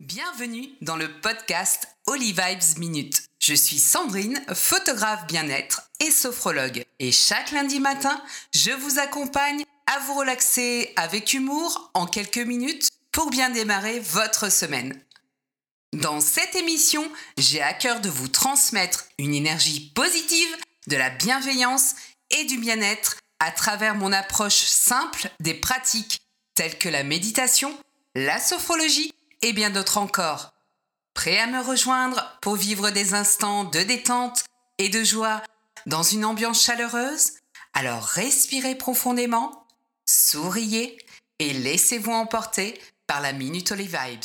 Bienvenue dans le podcast Holy Vibes Minute. Je suis Sandrine, photographe bien-être et sophrologue. Et chaque lundi matin, je vous accompagne à vous relaxer avec humour en quelques minutes pour bien démarrer votre semaine. Dans cette émission, j'ai à cœur de vous transmettre une énergie positive, de la bienveillance et du bien-être à travers mon approche simple des pratiques telles que la méditation, la sophrologie et bien d'autres encore. Prêt à me rejoindre pour vivre des instants de détente et de joie dans une ambiance chaleureuse? Alors respirez profondément, souriez et laissez-vous emporter par la Minute Vibes.